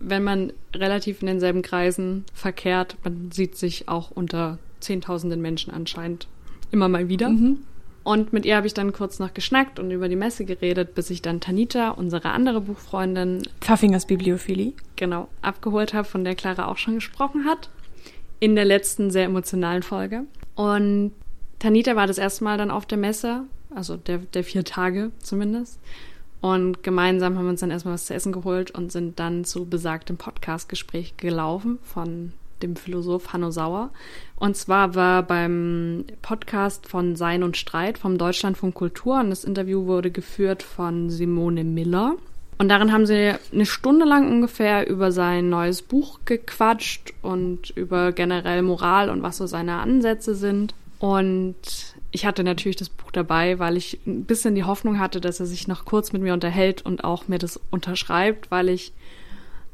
wenn man relativ in denselben Kreisen verkehrt, man sieht sich auch unter Zehntausenden Menschen anscheinend immer mal wieder. Mhm. Und mit ihr habe ich dann kurz noch geschnackt und über die Messe geredet, bis ich dann Tanita, unsere andere Buchfreundin, Pfaffingers Bibliophilie, genau, abgeholt habe, von der Clara auch schon gesprochen hat. In der letzten sehr emotionalen Folge. Und Tanita war das erste Mal dann auf der Messe, also der, der vier Tage zumindest. Und gemeinsam haben wir uns dann erstmal was zu essen geholt und sind dann zu besagtem Podcast-Gespräch gelaufen von dem Philosoph Hanno Sauer. Und zwar war beim Podcast von Sein und Streit vom Deutschlandfunk Kultur und das Interview wurde geführt von Simone Miller. Und darin haben sie eine Stunde lang ungefähr über sein neues Buch gequatscht und über generell Moral und was so seine Ansätze sind. Und ich hatte natürlich das Buch dabei, weil ich ein bisschen die Hoffnung hatte, dass er sich noch kurz mit mir unterhält und auch mir das unterschreibt, weil ich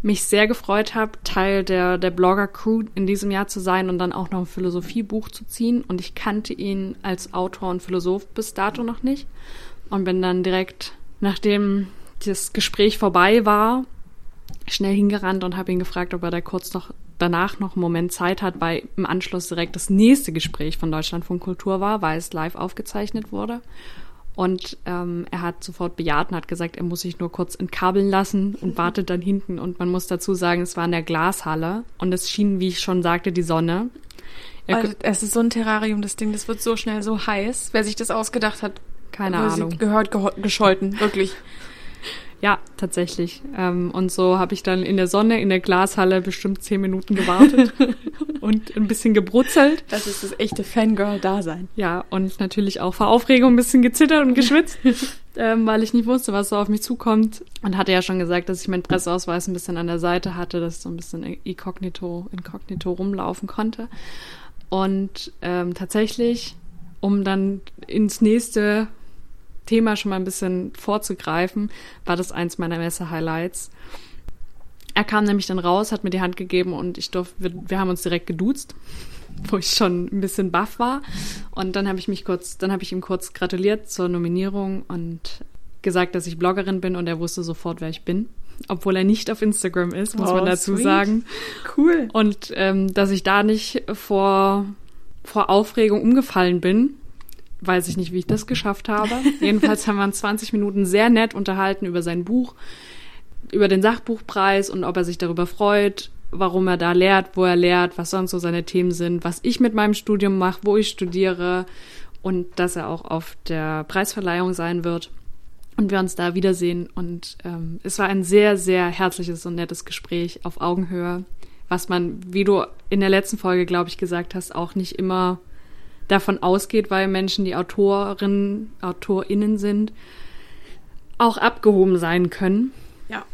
mich sehr gefreut habe, Teil der, der Blogger-Crew in diesem Jahr zu sein und dann auch noch ein Philosophiebuch zu ziehen. Und ich kannte ihn als Autor und Philosoph bis dato noch nicht. Und bin dann direkt, nachdem das Gespräch vorbei war, schnell hingerannt und habe ihn gefragt, ob er da kurz noch danach noch einen Moment Zeit hat, weil im Anschluss direkt das nächste Gespräch von Deutschlandfunk Kultur war, weil es live aufgezeichnet wurde. Und ähm, er hat sofort bejaht und hat gesagt, er muss sich nur kurz entkabeln lassen und wartet dann hinten. Und man muss dazu sagen, es war in der Glashalle und es schien, wie ich schon sagte, die Sonne. Also, es ist so ein Terrarium, das Ding, das wird so schnell so heiß. Wer sich das ausgedacht hat, keine Ahnung. Gehört gescholten, wirklich. Ja, tatsächlich. Ähm, und so habe ich dann in der Sonne in der Glashalle bestimmt zehn Minuten gewartet [LAUGHS] und ein bisschen gebrutzelt. Das ist das echte Fangirl-Dasein. Ja, und natürlich auch vor Aufregung ein bisschen gezittert und geschwitzt, [LAUGHS] ähm, weil ich nicht wusste, was so auf mich zukommt. Und hatte ja schon gesagt, dass ich meinen Presseausweis ein bisschen an der Seite hatte, dass ich so ein bisschen inkognito, inkognito rumlaufen konnte. Und ähm, tatsächlich, um dann ins nächste Thema schon mal ein bisschen vorzugreifen, war das eins meiner Messe-Highlights. Er kam nämlich dann raus, hat mir die Hand gegeben und ich durfte, wir, wir haben uns direkt geduzt, [LAUGHS] wo ich schon ein bisschen baff war. Und dann habe ich mich kurz, dann habe ich ihm kurz gratuliert zur Nominierung und gesagt, dass ich Bloggerin bin und er wusste sofort, wer ich bin. Obwohl er nicht auf Instagram ist, muss oh, man dazu sweet. sagen. Cool. Und ähm, dass ich da nicht vor, vor Aufregung umgefallen bin, weiß ich nicht, wie ich das geschafft habe. Jedenfalls haben wir uns 20 Minuten sehr nett unterhalten über sein Buch, über den Sachbuchpreis und ob er sich darüber freut, warum er da lehrt, wo er lehrt, was sonst so seine Themen sind, was ich mit meinem Studium mache, wo ich studiere und dass er auch auf der Preisverleihung sein wird und wir uns da wiedersehen. Und ähm, es war ein sehr, sehr herzliches und nettes Gespräch auf Augenhöhe, was man, wie du in der letzten Folge, glaube ich, gesagt hast, auch nicht immer davon ausgeht, weil Menschen, die Autorinnen, AutorInnen sind, auch abgehoben sein können. Ja.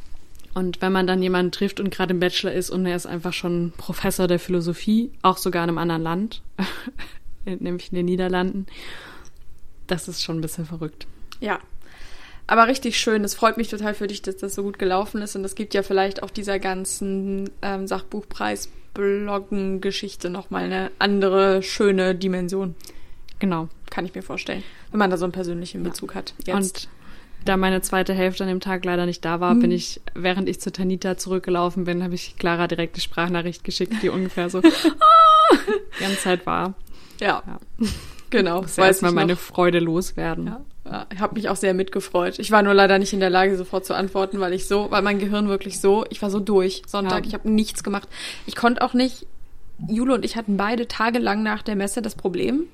Und wenn man dann jemanden trifft und gerade im Bachelor ist und er ist einfach schon Professor der Philosophie, auch sogar in einem anderen Land, [LAUGHS] nämlich in den Niederlanden, das ist schon ein bisschen verrückt. Ja. Aber richtig schön. Es freut mich total für dich, dass das so gut gelaufen ist. Und es gibt ja vielleicht auch dieser ganzen ähm, Sachbuchpreis-Bloggen-Geschichte nochmal eine andere schöne Dimension. Genau. Kann ich mir vorstellen. Wenn man da so einen persönlichen Bezug hat. Jetzt. Und da meine zweite Hälfte an dem Tag leider nicht da war, bin ich, während ich zu Tanita zurückgelaufen bin, habe ich Clara direkt die Sprachnachricht geschickt, die ungefähr so [LAUGHS] die ganze Zeit war. ja, Ja. genau. Das weiß weiß mal ich meine. Freude loswerden. Ja, ja, habe mich auch sehr mitgefreut. Ich war nur leider nicht in der Lage, sofort zu antworten, weil ich so, weil mein Gehirn wirklich so, ich war so durch. Sonntag, Ja. ich habe nichts gemacht. Ich konnte auch nicht. Jule und ich hatten beide tagelang nach der Messe das Problem,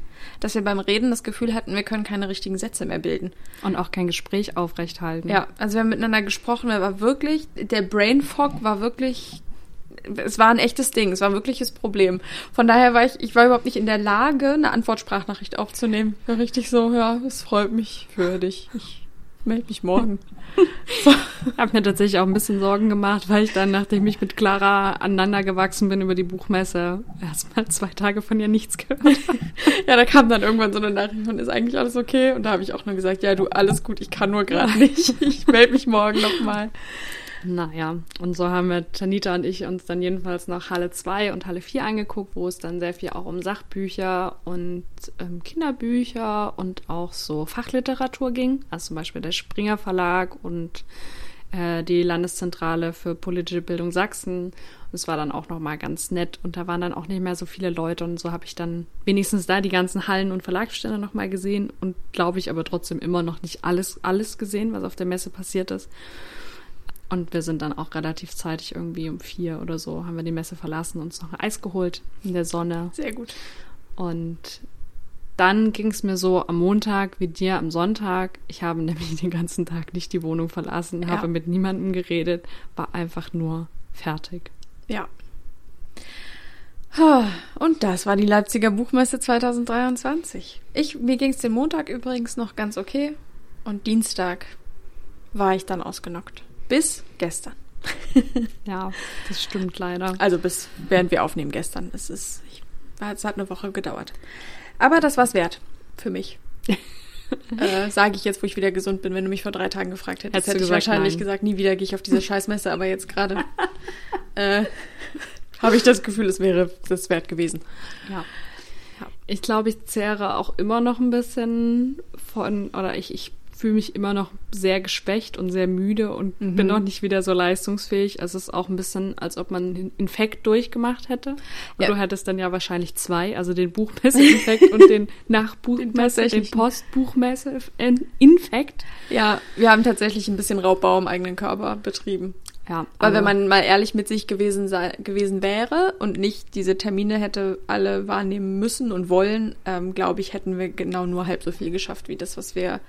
dass wir beim Reden das Gefühl hatten, wir können keine richtigen Sätze mehr bilden. Und auch kein Gespräch aufrechthalten. Ja, also wir haben miteinander gesprochen, wir war wirklich, der Brain Fog war wirklich, es war ein echtes Ding, es war ein wirkliches Problem. Von daher war ich, ich war überhaupt nicht in der Lage, eine Antwortsprachnachricht aufzunehmen. War richtig so, ja, es freut mich für dich. Ich melde mich morgen. [LAUGHS] Ich habe mir tatsächlich auch ein bisschen Sorgen gemacht, weil ich dann, nachdem ich mit Clara aneinander gewachsen bin über die Buchmesse, erstmal zwei Tage von ihr nichts gehört habe. [LAUGHS] Ja, da kam dann irgendwann so eine Nachricht von, ist eigentlich alles okay? Und da habe ich auch nur gesagt, ja, du, alles gut, ich kann nur gerade nicht. Ich melde mich morgen nochmal. Naja, und so haben wir, Tanita und ich, uns dann jedenfalls noch Halle 2 und Halle 4 angeguckt, wo es dann sehr viel auch um Sachbücher und ähm, Kinderbücher und auch so Fachliteratur ging. Also zum Beispiel der Springer Verlag und äh, die Landeszentrale für politische Bildung Sachsen. Und es war dann auch nochmal ganz nett und da waren dann auch nicht mehr so viele Leute und so habe ich dann wenigstens da die ganzen Hallen und Verlagsstände nochmal gesehen und glaube ich aber trotzdem immer noch nicht alles, alles gesehen, was auf der Messe passiert ist. Und wir sind dann auch relativ zeitig irgendwie um vier oder so haben wir die Messe verlassen und uns noch ein Eis geholt in der Sonne. Sehr gut. Und dann ging es mir so am Montag wie dir am Sonntag. Ich habe [LAUGHS] nämlich den ganzen Tag nicht die Wohnung verlassen, Ja. habe mit niemandem geredet, war einfach nur fertig. Ja. Und das war die Leipziger Buchmesse 2023. Ich, mir ging es den Montag übrigens noch ganz okay. Und Dienstag war ich dann ausgenockt. Bis gestern. [LAUGHS] Ja, das stimmt leider. Also bis während wir aufnehmen gestern. Es ist, ich, es hat eine Woche gedauert. Aber das war's wert. Für mich. [LAUGHS] äh, Sage ich jetzt, wo ich wieder gesund bin. Wenn du mich vor drei Tagen gefragt hättest, hätte ich wahrscheinlich nein. gesagt, nie wieder gehe ich auf diese [LAUGHS] Scheißmesse. Aber jetzt gerade äh, habe ich das Gefühl, es wäre das wert gewesen. Ja. Ich glaube, ich zehre auch immer noch ein bisschen von, oder ich, ich fühle mich immer noch sehr geschwächt und sehr müde und Mhm. bin noch nicht wieder so leistungsfähig. Also es ist auch ein bisschen, als ob man einen Infekt durchgemacht hätte. Und Ja. du hättest dann ja wahrscheinlich zwei, also den Buchmesse-Infekt [LAUGHS] und den Nachbuchmesse, den tatsächlichen. Postbuchmesse-Infekt. Ja, wir haben tatsächlich ein bisschen Raubbau im eigenen Körper betrieben. Ja, Weil aber- wenn man mal ehrlich mit sich gewesen sei, gewesen wäre und nicht diese Termine hätte alle wahrnehmen müssen und wollen, ähm, glaube ich, hätten wir genau nur halb so viel geschafft wie das, was wir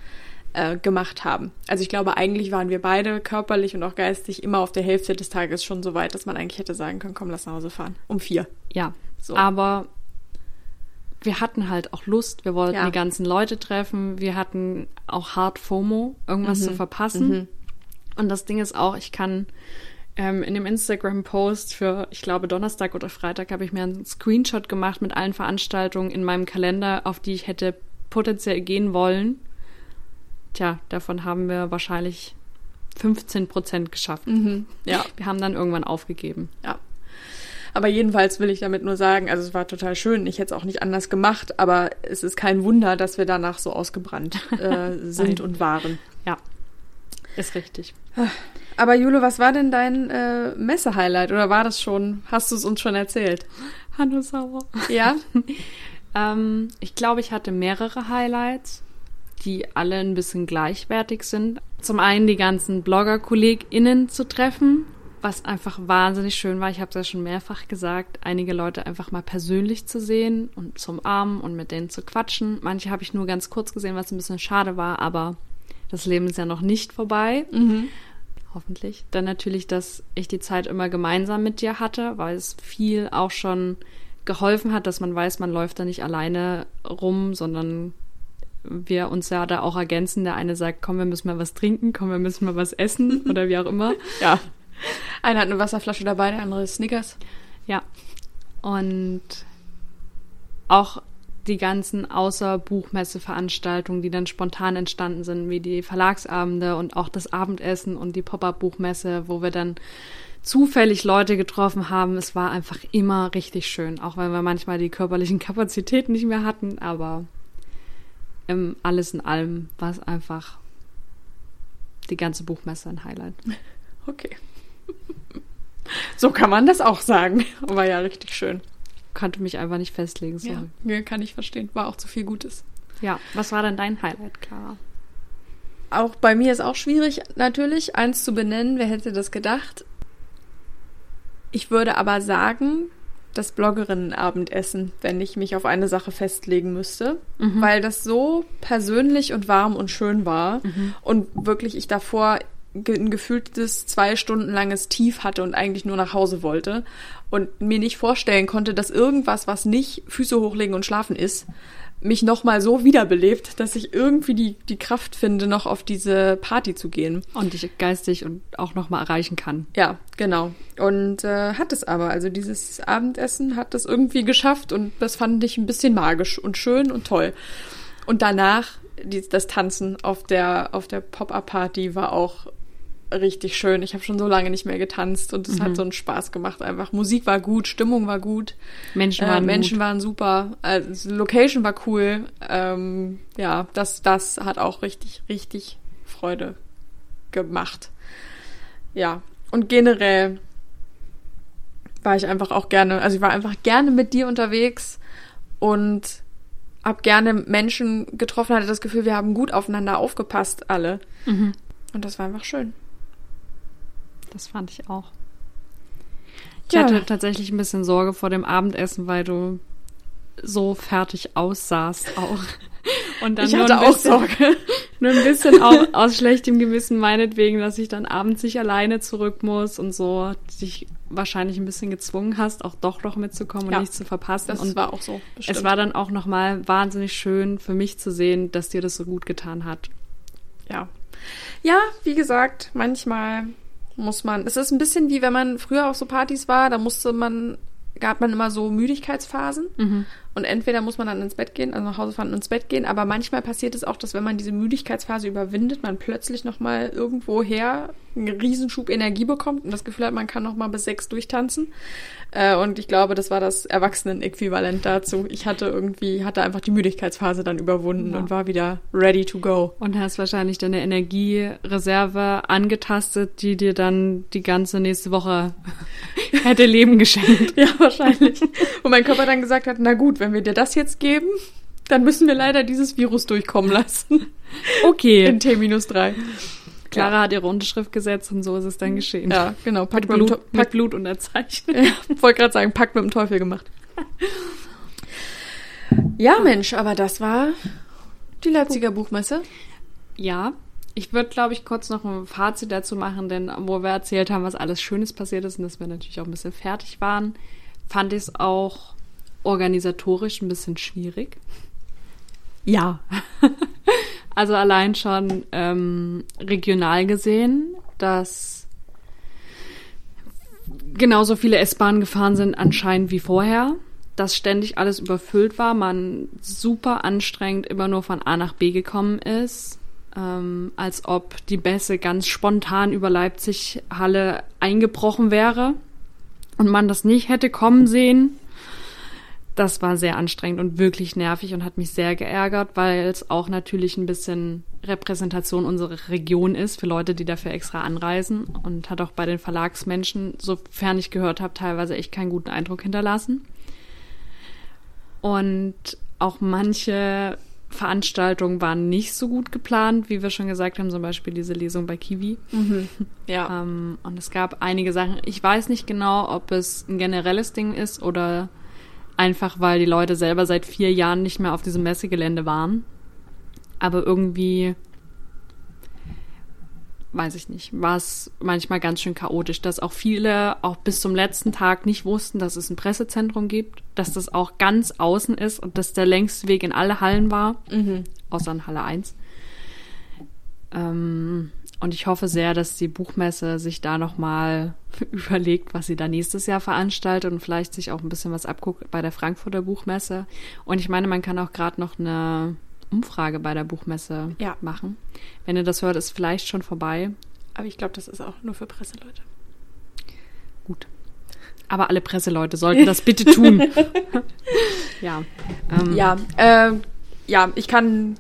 äh, gemacht haben. Also ich glaube, eigentlich waren wir beide körperlich und auch geistig immer auf der Hälfte des Tages schon so weit, dass man eigentlich hätte sagen können, komm, lass nach Hause fahren. Um vier. Ja, So. aber wir hatten halt auch Lust, wir wollten Ja. die ganzen Leute treffen, wir hatten auch hart FOMO, irgendwas zu verpassen. Mhm. Und das Ding ist auch, ich kann ähm, in dem Instagram-Post für, ich glaube, Donnerstag oder Freitag habe ich mir einen Screenshot gemacht mit allen Veranstaltungen in meinem Kalender, auf die ich hätte potenziell gehen wollen. Tja, davon haben wir wahrscheinlich 15 Prozent geschafft. Mhm. Ja. Wir haben dann irgendwann aufgegeben. Ja. Aber jedenfalls will ich damit nur sagen, also es war total schön. Ich hätte es auch nicht anders gemacht, aber es ist kein Wunder, dass wir danach so ausgebrannt [LAUGHS] äh, sind und waren. Ja, ist richtig. Aber Jule, was war denn dein äh, Messe-Highlight oder war das schon? Hast du es uns schon erzählt? Hanno Sauer. Ja? [LAUGHS] Ähm, ich glaube, ich hatte mehrere Highlights, die alle ein bisschen gleichwertig sind. Zum einen die ganzen Blogger-KollegInnen zu treffen, was einfach wahnsinnig schön war. Ich habe es ja schon mehrfach gesagt, einige Leute einfach mal persönlich zu sehen und zum Armen und mit denen zu quatschen. Manche habe ich nur ganz kurz gesehen, was ein bisschen schade war, aber das Leben ist ja noch nicht vorbei. Hoffentlich. Dann natürlich, dass ich die Zeit immer gemeinsam mit dir hatte, weil es viel auch schon geholfen hat, dass man weiß, man läuft da nicht alleine rum, sondern wir uns ja da auch ergänzen. Der eine sagt, komm, wir müssen mal was trinken, komm, wir müssen mal was essen [LAUGHS] oder wie auch immer. ja. [LAUGHS] Einer hat eine Wasserflasche dabei, der andere Snickers. Ja. Und auch die ganzen Außer-Buchmesse-Veranstaltungen, die dann spontan entstanden sind, wie die Verlagsabende und auch das Abendessen und die Pop-Up-Buchmesse, wo wir dann zufällig Leute getroffen haben. Es war einfach immer richtig schön, auch wenn wir manchmal die körperlichen [LAUGHS] Kapazitäten nicht mehr hatten, aber im alles in allem war es einfach die ganze Buchmesse ein Highlight. [LAUGHS] Okay. So kann man das auch sagen. War ja richtig schön. Konnte mich einfach nicht festlegen. Sorry. Ja, kann ich verstehen. War auch zu viel Gutes. ja. Was war denn dein Highlight, Clara? Auch bei mir ist auch schwierig, natürlich, eins zu benennen. Wer hätte das gedacht? Ich würde aber sagen, das Bloggerinnenabendessen, wenn ich mich auf eine Sache festlegen müsste, weil das so persönlich und warm und schön war und wirklich ich davor ein gefühltes zwei Stunden langes Tief hatte und eigentlich nur nach Hause wollte und mir nicht vorstellen konnte, dass irgendwas, was nicht Füße hochlegen und schlafen ist, mich nochmal so wiederbelebt, dass ich irgendwie die, die Kraft finde, noch auf diese Party zu gehen. Und dich geistig und auch nochmal erreichen kann. Ja, genau. Und äh, hat es aber. Also dieses Abendessen hat es irgendwie geschafft und das fand ich ein bisschen magisch und schön und toll. Und danach die, das Tanzen auf der auf der Pop-up-Party war auch richtig schön. Ich habe schon so lange nicht mehr getanzt und es hat so einen Spaß gemacht. Einfach Musik war gut, Stimmung war gut, Menschen äh, waren Menschen gut. waren super, also Location war cool. Ähm, ja, das das hat auch richtig richtig Freude gemacht. Ja, und generell war ich einfach auch gerne, also ich war einfach gerne mit dir unterwegs und hab gerne Menschen getroffen, hatte das Gefühl, wir haben gut aufeinander aufgepasst, alle. Mhm. Und das war einfach schön. Das fand ich auch. Ich Ja. hatte tatsächlich ein bisschen Sorge vor dem Abendessen, weil du so fertig aussahst auch. [LAUGHS] Und dann ich nur hatte auch Sorge. [LAUGHS] Nur ein bisschen auch aus schlechtem Gewissen meinetwegen, dass ich dann abends nicht alleine zurück muss und so dich wahrscheinlich ein bisschen gezwungen hast, auch doch noch mitzukommen Ja. und nichts zu verpassen. Das und war auch so. es war dann auch nochmal wahnsinnig schön für mich zu sehen, dass dir das so gut getan hat. ja. Ja, wie gesagt, manchmal muss man. Es ist ein bisschen wie wenn man früher auf so Partys war, da musste man, gab man immer so Müdigkeitsphasen. Und entweder muss man dann ins Bett gehen, also nach Hause fahren und ins Bett gehen, aber manchmal passiert es auch, dass wenn man diese Müdigkeitsphase überwindet, man plötzlich nochmal irgendwoher einen Riesenschub Energie bekommt und das Gefühl hat, man kann nochmal bis sechs durchtanzen. Äh, und ich glaube, das war das Erwachsenen-Äquivalent dazu. Ich hatte irgendwie, hatte einfach die Müdigkeitsphase dann überwunden Ja. und war wieder ready to go. Und hast wahrscheinlich deine Energiereserve angetastet, die dir dann die ganze nächste Woche [LAUGHS] hätte Leben geschenkt. Ja, wahrscheinlich. Und mein Körper dann gesagt hat, na gut, wenn wir dir das jetzt geben, dann müssen wir leider dieses Virus durchkommen lassen. Okay. In T-3. Clara hat ihre Unterschrift gesetzt und so ist es dann geschehen. Ja, genau. Mit Pakt mit, dem Blut, mit Blut unterzeichnet. [LAUGHS] ja, wollte gerade sagen, Pakt mit dem Teufel gemacht. Ja, Mensch, aber das war die Leipziger Buchmesse. Ja, ich würde, glaube ich, kurz noch ein Fazit dazu machen, denn wo wir erzählt haben, was alles Schönes passiert ist und dass wir natürlich auch ein bisschen fertig waren, fand ich es auch organisatorisch ein bisschen schwierig. Ja. [LAUGHS] also allein schon ähm, regional gesehen, dass genauso viele S-Bahnen gefahren sind anscheinend wie vorher, dass ständig alles überfüllt war, man super anstrengend immer nur von A nach B gekommen ist, ähm, als ob die Bässe ganz spontan über Leipzig Halle eingebrochen wäre und man das nicht hätte kommen sehen. Das war sehr anstrengend und wirklich nervig und hat mich sehr geärgert, weil es auch natürlich ein bisschen Repräsentation unserer Region ist für Leute, die dafür extra anreisen und hat auch bei den Verlagsmenschen, sofern ich gehört habe, teilweise echt keinen guten Eindruck hinterlassen. Und auch manche Veranstaltungen waren nicht so gut geplant, wie wir schon gesagt haben, zum Beispiel diese Lesung bei Kiwi. Ja. Ähm, und es gab einige Sachen. Ich weiß nicht genau, ob es ein generelles Ding ist oder einfach, weil die Leute selber seit vier Jahren nicht mehr auf diesem Messegelände waren. Aber irgendwie, weiß ich nicht, war es manchmal ganz schön chaotisch, dass auch viele auch bis zum letzten Tag nicht wussten, dass es ein Pressezentrum gibt, dass das auch ganz außen ist und dass der längste Weg in alle Hallen war, außer in Halle 1. Ähm, Und ich hoffe sehr, dass die Buchmesse sich da nochmal [LAUGHS] überlegt, was sie da nächstes Jahr veranstaltet und vielleicht sich auch ein bisschen was abguckt bei der Frankfurter Buchmesse. Und ich meine, man kann auch gerade noch eine Umfrage bei der Buchmesse Ja. machen. Wenn ihr das hört, ist vielleicht schon vorbei. Aber ich glaube, das ist auch nur für Presseleute. Gut. Aber alle Presseleute sollten das bitte tun. [LAUGHS] [LAUGHS] ja. Ähm, Ja, äh, ja, ich kann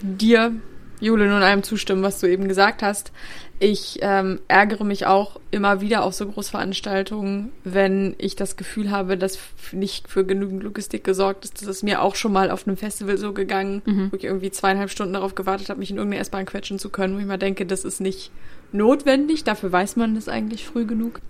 dir, Jule, nur in allem zustimmen, was du eben gesagt hast. Ich ähm, ärgere mich auch immer wieder auf so Großveranstaltungen, wenn ich das Gefühl habe, dass nicht für genügend Logistik gesorgt ist. Das ist mir auch schon mal auf einem Festival so gegangen, wo ich irgendwie zweieinhalb Stunden darauf gewartet habe, mich in irgendeine S-Bahn quetschen zu können, wo ich mal denke, das ist nicht notwendig. Dafür weiß man das eigentlich früh genug.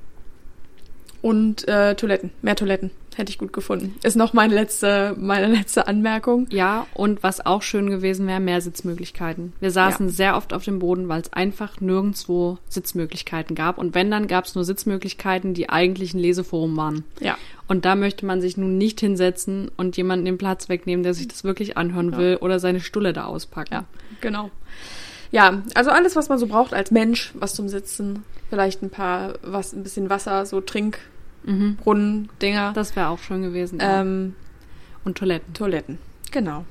Und äh, Toiletten, mehr Toiletten. Hätte ich gut gefunden. Ist noch meine letzte, meine letzte Anmerkung. Ja, und was auch schön gewesen wäre, mehr Sitzmöglichkeiten. Wir saßen sehr oft auf dem Boden, weil es einfach nirgendwo Sitzmöglichkeiten gab. Und wenn, dann gab es nur Sitzmöglichkeiten, die eigentlich ein Leseforum waren. Ja. Und da möchte man sich nun nicht hinsetzen und jemanden den Platz wegnehmen, der sich das wirklich anhören will oder seine Stulle da auspacken. Ja, genau. Ja, also alles, was man so braucht als Mensch, was zum Sitzen, vielleicht ein paar, was, ein bisschen Wasser, so Trinkbrunnen, Dinger, Das wäre auch schön gewesen. ähm, und Toiletten. Toiletten. Genau.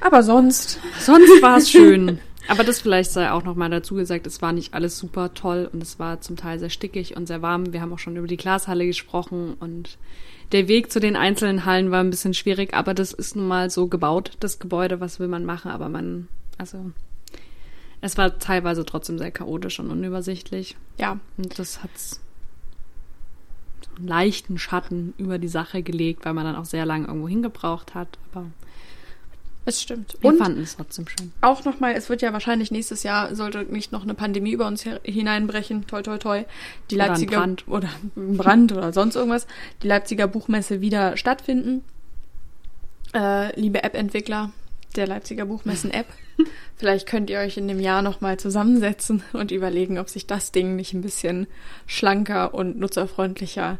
Aber sonst, Sonst war es [LAUGHS] schön. Aber das vielleicht sei auch nochmal dazu gesagt, es war nicht alles super toll und es war zum Teil sehr stickig und sehr warm. Wir haben auch schon über die Glashalle gesprochen und der Weg zu den einzelnen Hallen war ein bisschen schwierig, aber das ist nun mal so gebaut, das Gebäude, was will man machen, aber man, also, es war teilweise trotzdem sehr chaotisch und unübersichtlich ja, und das hat's leichten Schatten über die Sache gelegt, weil man dann auch sehr lange irgendwo hingebraucht hat, aber es stimmt. wir Und fanden es trotzdem schön. auch nochmal, es wird ja wahrscheinlich nächstes Jahr, sollte nicht noch eine Pandemie über uns hineinbrechen, toi toi toi, die Oder ein Leipziger Brand. oder ein Brand oder sonst irgendwas, die Leipziger Buchmesse wieder stattfinden. Äh, liebe App-Entwickler der Leipziger Buchmessen-App, [LAUGHS] vielleicht könnt ihr euch in dem Jahr nochmal zusammensetzen und überlegen, ob sich das Ding nicht ein bisschen schlanker und nutzerfreundlicher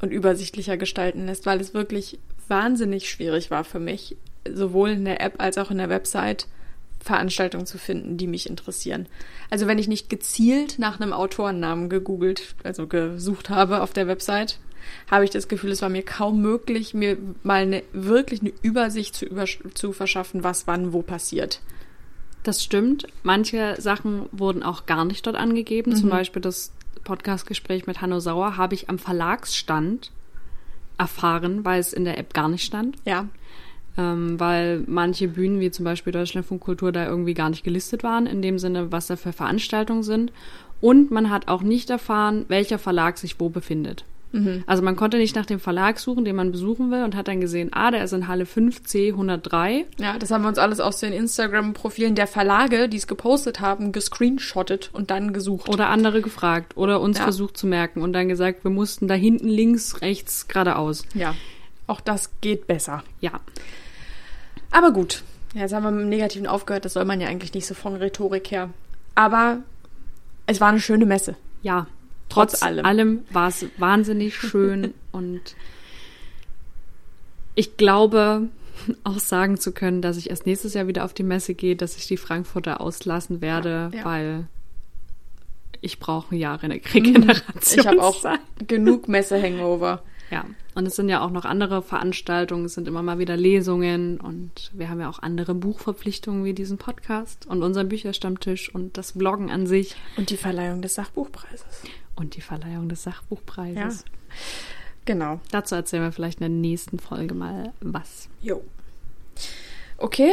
und übersichtlicher gestalten lässt, weil es wirklich wahnsinnig schwierig war für mich, sowohl in der App als auch in der Website Veranstaltungen zu finden, die mich interessieren. Also wenn ich nicht gezielt nach einem Autorennamen gegoogelt, also gesucht habe auf der Website, habe ich das Gefühl, es war mir kaum möglich, mir mal eine, wirklich eine Übersicht zu, über, zu verschaffen, was wann wo passiert. Das stimmt. Manche Sachen wurden auch gar nicht dort angegeben. Zum Beispiel das Podcastgespräch mit Hanno Sauer habe ich am Verlagsstand erfahren, weil es in der App gar nicht stand. Ja, Ähm, weil manche Bühnen, wie zum Beispiel Deutschlandfunk Kultur, da irgendwie gar nicht gelistet waren, in dem Sinne, was da für Veranstaltungen sind. Und man hat auch nicht erfahren, welcher Verlag sich wo befindet. Also man konnte nicht nach dem Verlag suchen, den man besuchen will, und hat dann gesehen, ah, der ist in Halle 5C 103. ja, das haben wir uns alles aus den Instagram-Profilen der Verlage, die es gepostet haben, gescreenshottet und dann gesucht. Oder andere gefragt oder uns Ja. versucht zu merken und dann gesagt, wir mussten da hinten links, rechts, geradeaus. ja, auch das geht besser. Ja, Aber gut, ja, jetzt haben wir mit dem Negativen aufgehört, das soll man ja eigentlich nicht so von Rhetorik her. Aber es war eine schöne Messe. ja. Trotz Trotz, allem. allem. war es wahnsinnig schön [LAUGHS] und ich glaube auch sagen zu können, dass ich erst nächstes Jahr wieder auf die Messe gehe, dass ich die Frankfurter auslassen werde, Ja. weil ich brauche Jahre eine Regeneration. Ich habe auch genug Messe-Hangover. Ja, und es sind ja auch noch andere Veranstaltungen, es sind immer mal wieder Lesungen und wir haben ja auch andere Buchverpflichtungen wie diesen Podcast und unseren Bücherstammtisch und das Bloggen an sich Und die Verleihung des Sachbuchpreises. und die Verleihung des Sachbuchpreises. Genau. Dazu erzählen wir vielleicht in der nächsten Folge mal was. Jo. Okay,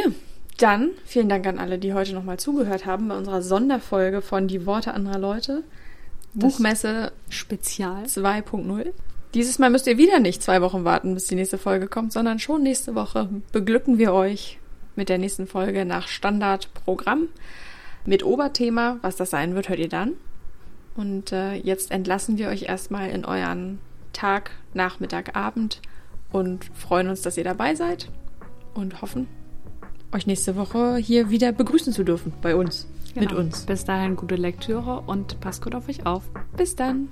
dann vielen Dank an alle, die heute nochmal zugehört haben bei unserer Sonderfolge von Die Worte anderer Leute. Buchmesse Spezial. 2.0. Dieses Mal müsst ihr wieder nicht zwei Wochen warten, bis die nächste Folge kommt, sondern schon nächste Woche beglücken wir euch mit der nächsten Folge nach Standardprogramm mit Oberthema. Was das sein wird, hört ihr dann. Und äh, jetzt entlassen wir euch erstmal in euren Tag, Nachmittag, Abend und freuen uns, dass ihr dabei seid und hoffen, euch nächste Woche hier wieder begrüßen zu dürfen bei uns, mit Genau. uns. Bis dahin gute Lektüre und passt gut auf euch auf. Bis dann.